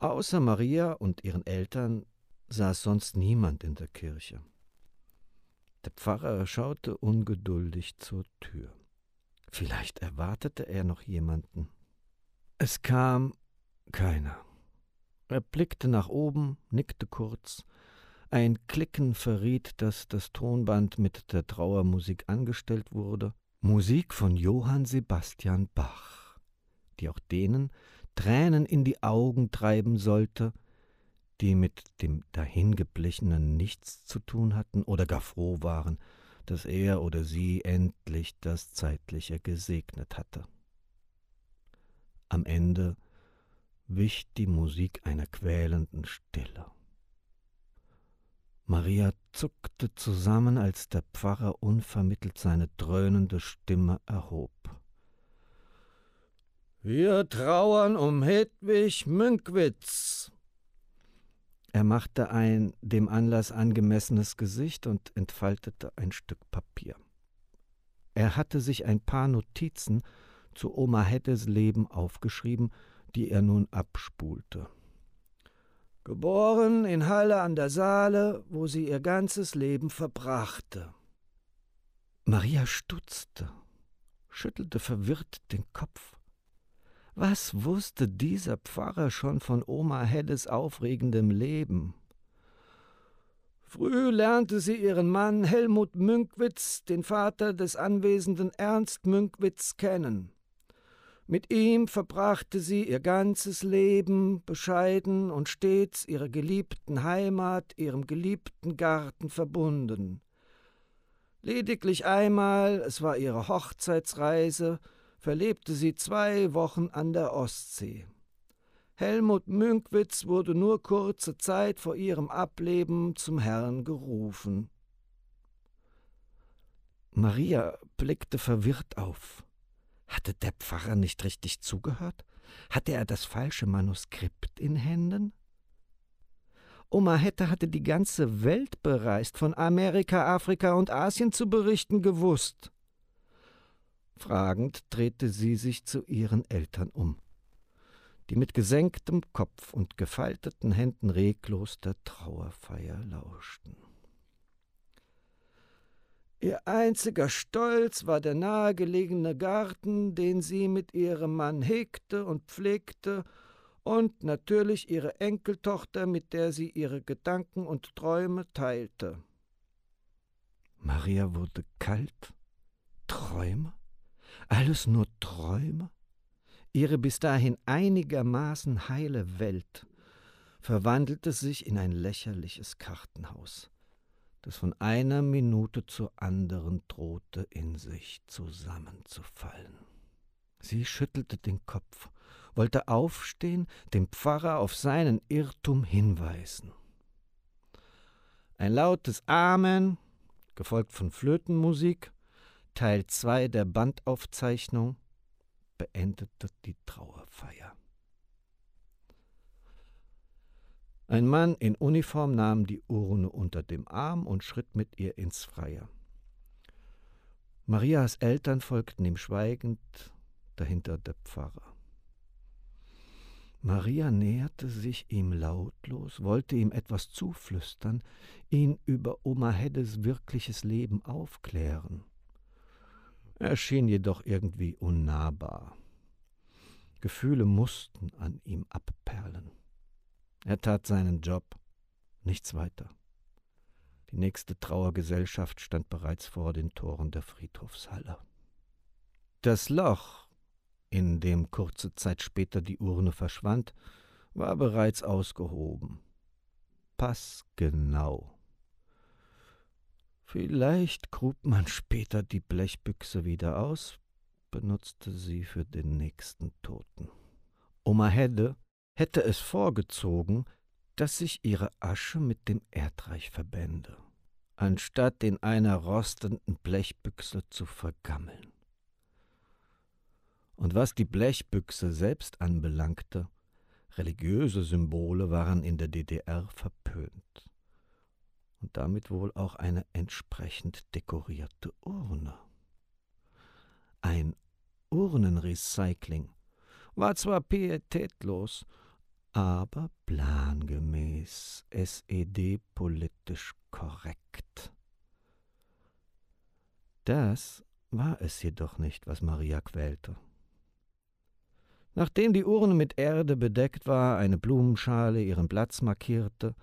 Außer Maria und ihren Eltern saß sonst niemand in der Kirche. Der Pfarrer schaute ungeduldig zur Tür. Vielleicht erwartete er noch jemanden. Es kam keiner. Er blickte nach oben, nickte kurz, Ein Klicken verriet, dass das Tonband mit der Trauermusik angestellt wurde. Musik von Johann Sebastian Bach, die auch denen Tränen in die Augen treiben sollte, die mit dem Dahingeblichenen nichts zu tun hatten oder gar froh waren, dass er oder sie endlich das Zeitliche gesegnet hatte. Am Ende wich die Musik einer quälenden Stille. Maria zuckte zusammen, als der Pfarrer unvermittelt seine dröhnende Stimme erhob. Wir trauern um Hedwig Münkwitz. Er machte ein dem Anlass angemessenes Gesicht und entfaltete ein Stück Papier. Er hatte sich ein paar Notizen zu Oma Heddes Leben aufgeschrieben, die er nun abspulte. Geboren in Halle an der Saale, wo sie ihr ganzes Leben verbrachte. Maria stutzte, schüttelte verwirrt den Kopf. Was wusste dieser Pfarrer schon von Oma Heddes aufregendem Leben? Früh lernte sie ihren Mann Helmut Münkwitz, den Vater des anwesenden Ernst Münkwitz, kennen. Mit ihm verbrachte sie ihr ganzes Leben, bescheiden und stets ihrer geliebten Heimat, ihrem geliebten Garten verbunden. Lediglich einmal, es war ihre Hochzeitsreise, verlebte sie zwei Wochen an der Ostsee. Helmut Münkwitz wurde nur kurze Zeit vor ihrem Ableben zum Herrn gerufen. Maria blickte verwirrt auf. Hatte der Pfarrer nicht richtig zugehört? Hatte er das falsche Manuskript in Händen? Oma Hette hatte die ganze Welt bereist, von Amerika, Afrika und Asien zu berichten gewusst. Fragend drehte sie sich zu ihren Eltern um, die mit gesenktem Kopf und gefalteten Händen reglos der Trauerfeier lauschten. Ihr einziger Stolz war der nahegelegene Garten, den sie mit ihrem Mann hegte und pflegte, und natürlich ihre Enkeltochter, mit der sie ihre Gedanken und Träume teilte. Maria wurde kalt. Träume? Alles nur Träume? Ihre bis dahin einigermaßen heile Welt verwandelte sich in ein lächerliches Kartenhaus das von einer Minute zur anderen drohte in sich zusammenzufallen. Sie schüttelte den Kopf, wollte aufstehen, den Pfarrer auf seinen Irrtum hinweisen. Ein lautes Amen, gefolgt von Flötenmusik, Teil 2 der Bandaufzeichnung, beendete die Trauerfeier. Ein Mann in Uniform nahm die Urne unter dem Arm und schritt mit ihr ins Freie. Marias Eltern folgten ihm schweigend, dahinter der Pfarrer. Maria näherte sich ihm lautlos, wollte ihm etwas zuflüstern, ihn über Oma Heddes wirkliches Leben aufklären. Er schien jedoch irgendwie unnahbar. Gefühle mussten an ihm abperlen. Er tat seinen Job, nichts weiter. Die nächste Trauergesellschaft stand bereits vor den Toren der Friedhofshalle. Das Loch, in dem kurze Zeit später die Urne verschwand, war bereits ausgehoben. Passgenau. Vielleicht grub man später die Blechbüchse wieder aus, benutzte sie für den nächsten Toten. Oma Hedde hätte es vorgezogen, dass sich ihre Asche mit dem Erdreich verbände, anstatt in einer rostenden Blechbüchse zu vergammeln. Und was die Blechbüchse selbst anbelangte, religiöse Symbole waren in der DDR verpönt. Und damit wohl auch eine entsprechend dekorierte Urne. Ein Urnenrecycling war zwar pietätlos, aber plangemäß, SED-politisch korrekt. Das war es jedoch nicht, was Maria quälte. Nachdem die Urne mit Erde bedeckt war, eine Blumenschale ihren Platz markierte,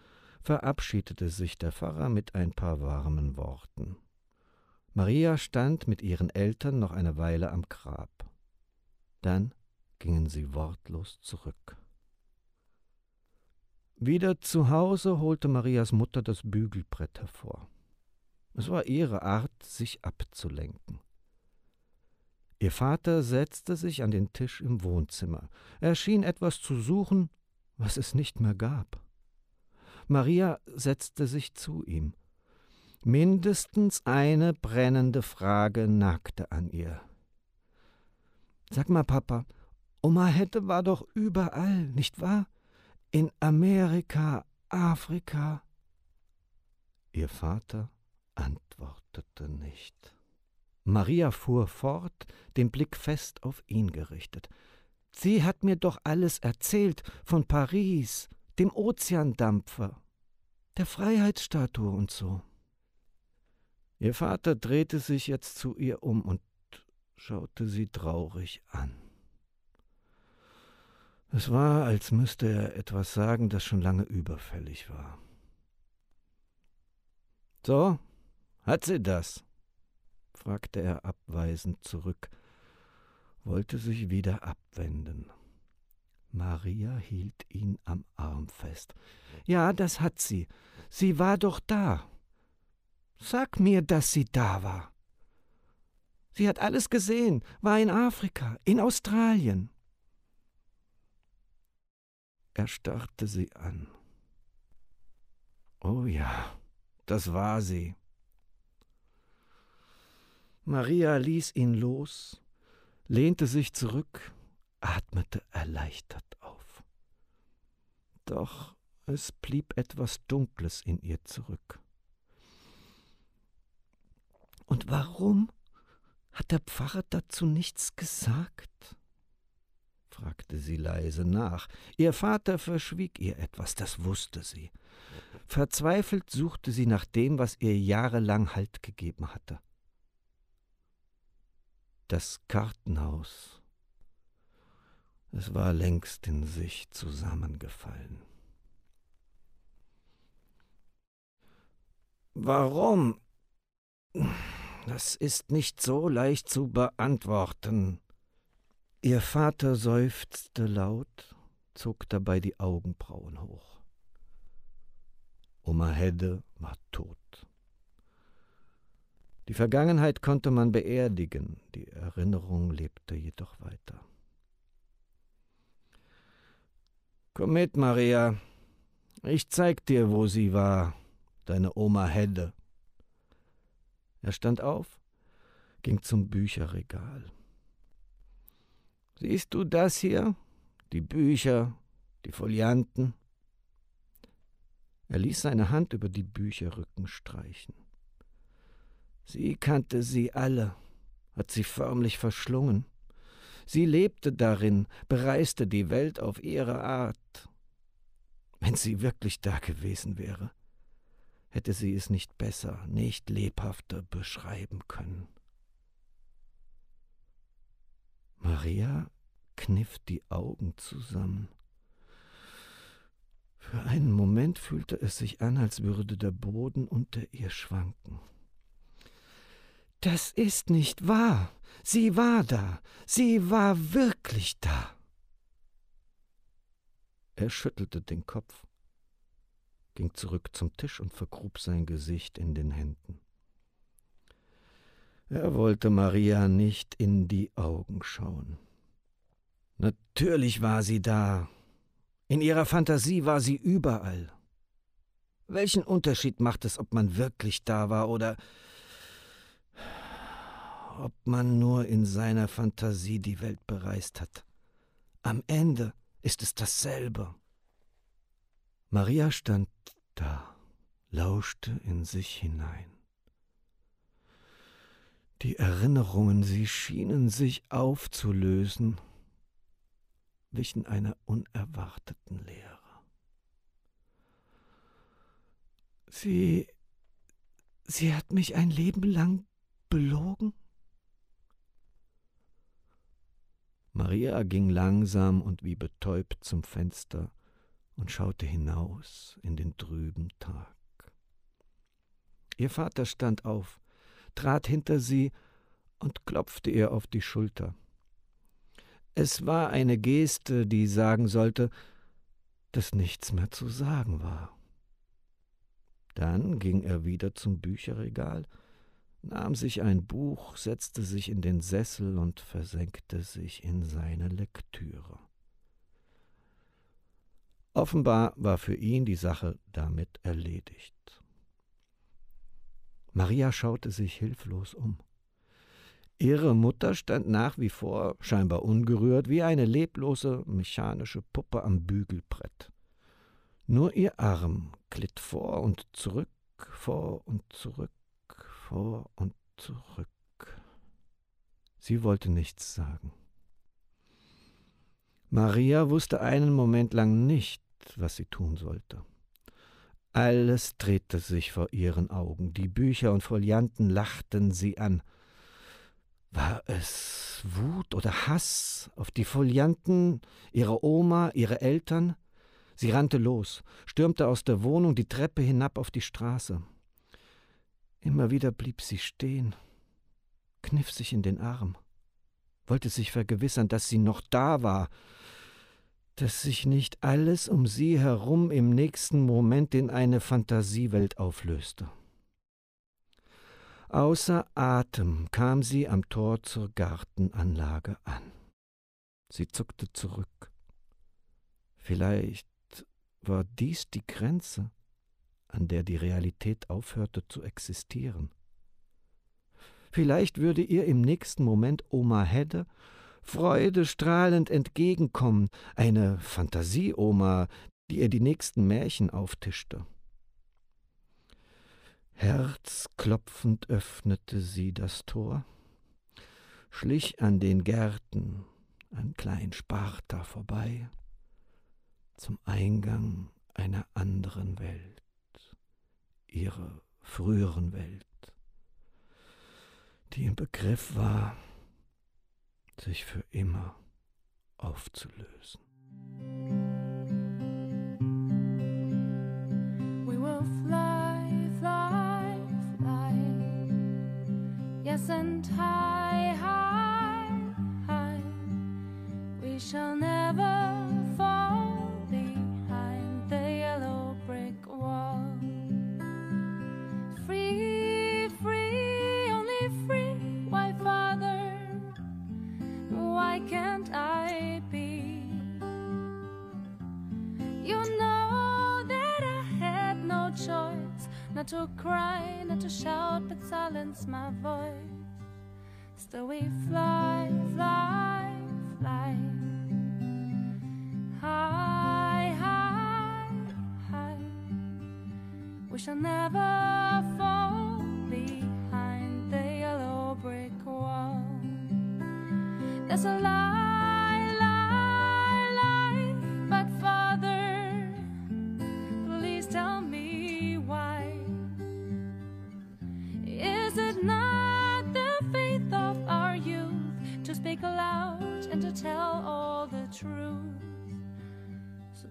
verabschiedete sich der Pfarrer mit ein paar warmen Worten. Maria stand mit ihren Eltern noch eine Weile am Grab. Dann gingen sie wortlos zurück. Wieder zu Hause holte Marias Mutter das Bügelbrett hervor. Es war ihre Art, sich abzulenken. Ihr Vater setzte sich an den Tisch im Wohnzimmer. Er schien etwas zu suchen, was es nicht mehr gab. Maria setzte sich zu ihm. Mindestens eine brennende Frage nagte an ihr. Sag mal, Papa, Oma Hette war doch überall, nicht wahr? In Amerika, Afrika. Ihr Vater antwortete nicht. Maria fuhr fort, den Blick fest auf ihn gerichtet. Sie hat mir doch alles erzählt von Paris, dem Ozeandampfer, der Freiheitsstatue und so. Ihr Vater drehte sich jetzt zu ihr um und schaute sie traurig an. Es war, als müsste er etwas sagen, das schon lange überfällig war. So, hat sie das? fragte er abweisend zurück, wollte sich wieder abwenden. Maria hielt ihn am Arm fest. Ja, das hat sie. Sie war doch da. Sag mir, dass sie da war. Sie hat alles gesehen, war in Afrika, in Australien. Er starrte sie an. Oh ja, das war sie. Maria ließ ihn los, lehnte sich zurück, atmete erleichtert auf. Doch es blieb etwas Dunkles in ihr zurück. Und warum hat der Pfarrer dazu nichts gesagt? fragte sie leise nach. Ihr Vater verschwieg ihr etwas, das wusste sie. Verzweifelt suchte sie nach dem, was ihr jahrelang Halt gegeben hatte. Das Kartenhaus. Es war längst in sich zusammengefallen. Warum? Das ist nicht so leicht zu beantworten. Ihr Vater seufzte laut, zog dabei die Augenbrauen hoch. Oma Hedde war tot. Die Vergangenheit konnte man beerdigen, die Erinnerung lebte jedoch weiter. Komm mit, Maria. Ich zeig dir, wo sie war, deine Oma Hedde. Er stand auf, ging zum Bücherregal. Siehst du das hier? Die Bücher, die Folianten. Er ließ seine Hand über die Bücherrücken streichen. Sie kannte sie alle, hat sie förmlich verschlungen. Sie lebte darin, bereiste die Welt auf ihre Art. Wenn sie wirklich da gewesen wäre, hätte sie es nicht besser, nicht lebhafter beschreiben können. Maria kniff die Augen zusammen. Für einen Moment fühlte es sich an, als würde der Boden unter ihr schwanken. Das ist nicht wahr. Sie war da. Sie war wirklich da. Er schüttelte den Kopf, ging zurück zum Tisch und vergrub sein Gesicht in den Händen. Er wollte Maria nicht in die Augen schauen. Natürlich war sie da. In ihrer Fantasie war sie überall. Welchen Unterschied macht es, ob man wirklich da war oder ob man nur in seiner Fantasie die Welt bereist hat. Am Ende ist es dasselbe. Maria stand da, lauschte in sich hinein. Die Erinnerungen, sie schienen sich aufzulösen, wichen einer unerwarteten Leere. Sie, sie hat mich ein Leben lang belogen? Maria ging langsam und wie betäubt zum Fenster und schaute hinaus in den trüben Tag. Ihr Vater stand auf, trat hinter sie und klopfte ihr auf die Schulter. Es war eine Geste, die sagen sollte, dass nichts mehr zu sagen war. Dann ging er wieder zum Bücherregal, nahm sich ein Buch, setzte sich in den Sessel und versenkte sich in seine Lektüre. Offenbar war für ihn die Sache damit erledigt. Maria schaute sich hilflos um. Ihre Mutter stand nach wie vor, scheinbar ungerührt, wie eine leblose mechanische Puppe am Bügelbrett. Nur ihr Arm glitt vor und zurück, vor und zurück, vor und zurück. Sie wollte nichts sagen. Maria wusste einen Moment lang nicht, was sie tun sollte. Alles drehte sich vor ihren Augen, die Bücher und Folianten lachten sie an. War es Wut oder Hass auf die Folianten, ihre Oma, ihre Eltern? Sie rannte los, stürmte aus der Wohnung die Treppe hinab auf die Straße. Immer wieder blieb sie stehen, kniff sich in den Arm, wollte sich vergewissern, dass sie noch da war, dass sich nicht alles um sie herum im nächsten Moment in eine Fantasiewelt auflöste. Außer Atem kam sie am Tor zur Gartenanlage an. Sie zuckte zurück. Vielleicht war dies die Grenze, an der die Realität aufhörte zu existieren. Vielleicht würde ihr im nächsten Moment Oma Hedde freudestrahlend entgegenkommen, eine Fantasieoma, die ihr die nächsten Märchen auftischte. Herzklopfend öffnete sie das Tor, schlich an den Gärten an Klein Sparta vorbei, zum Eingang einer anderen Welt, ihrer früheren Welt, die im Begriff war, sich für immer aufzulösen. We will fly, fly, fly. Yes, and high, high, high. We shall never not to cry, not to shout, but silence my voice. Still, we fly, fly, fly. High, high, high. We shall never fall behind the yellow brick wall. There's a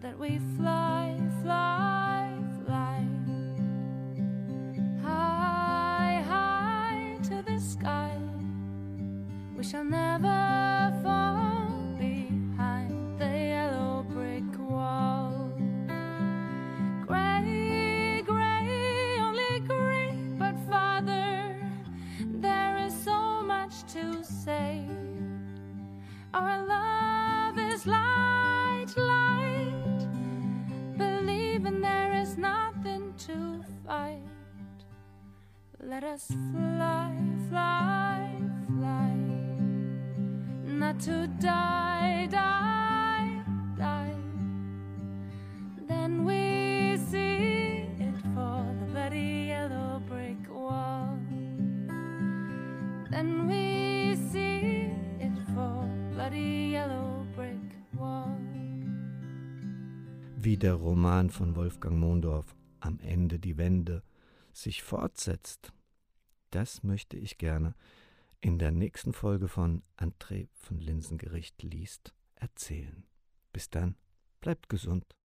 that we fly, fly, fly high, high to the sky? We shall never Let us fly, fly, fly. Not to die, die, die. Then we see it for the bloody yellow brick wall. Then we see it for bloody yellow brick wall. Wie der Roman von Wolfgang Mondorf am Ende die Wende sich fortsetzt, das möchte ich gerne in der nächsten Folge von André von Linsengericht liest erzählen. Bis dann, bleibt gesund.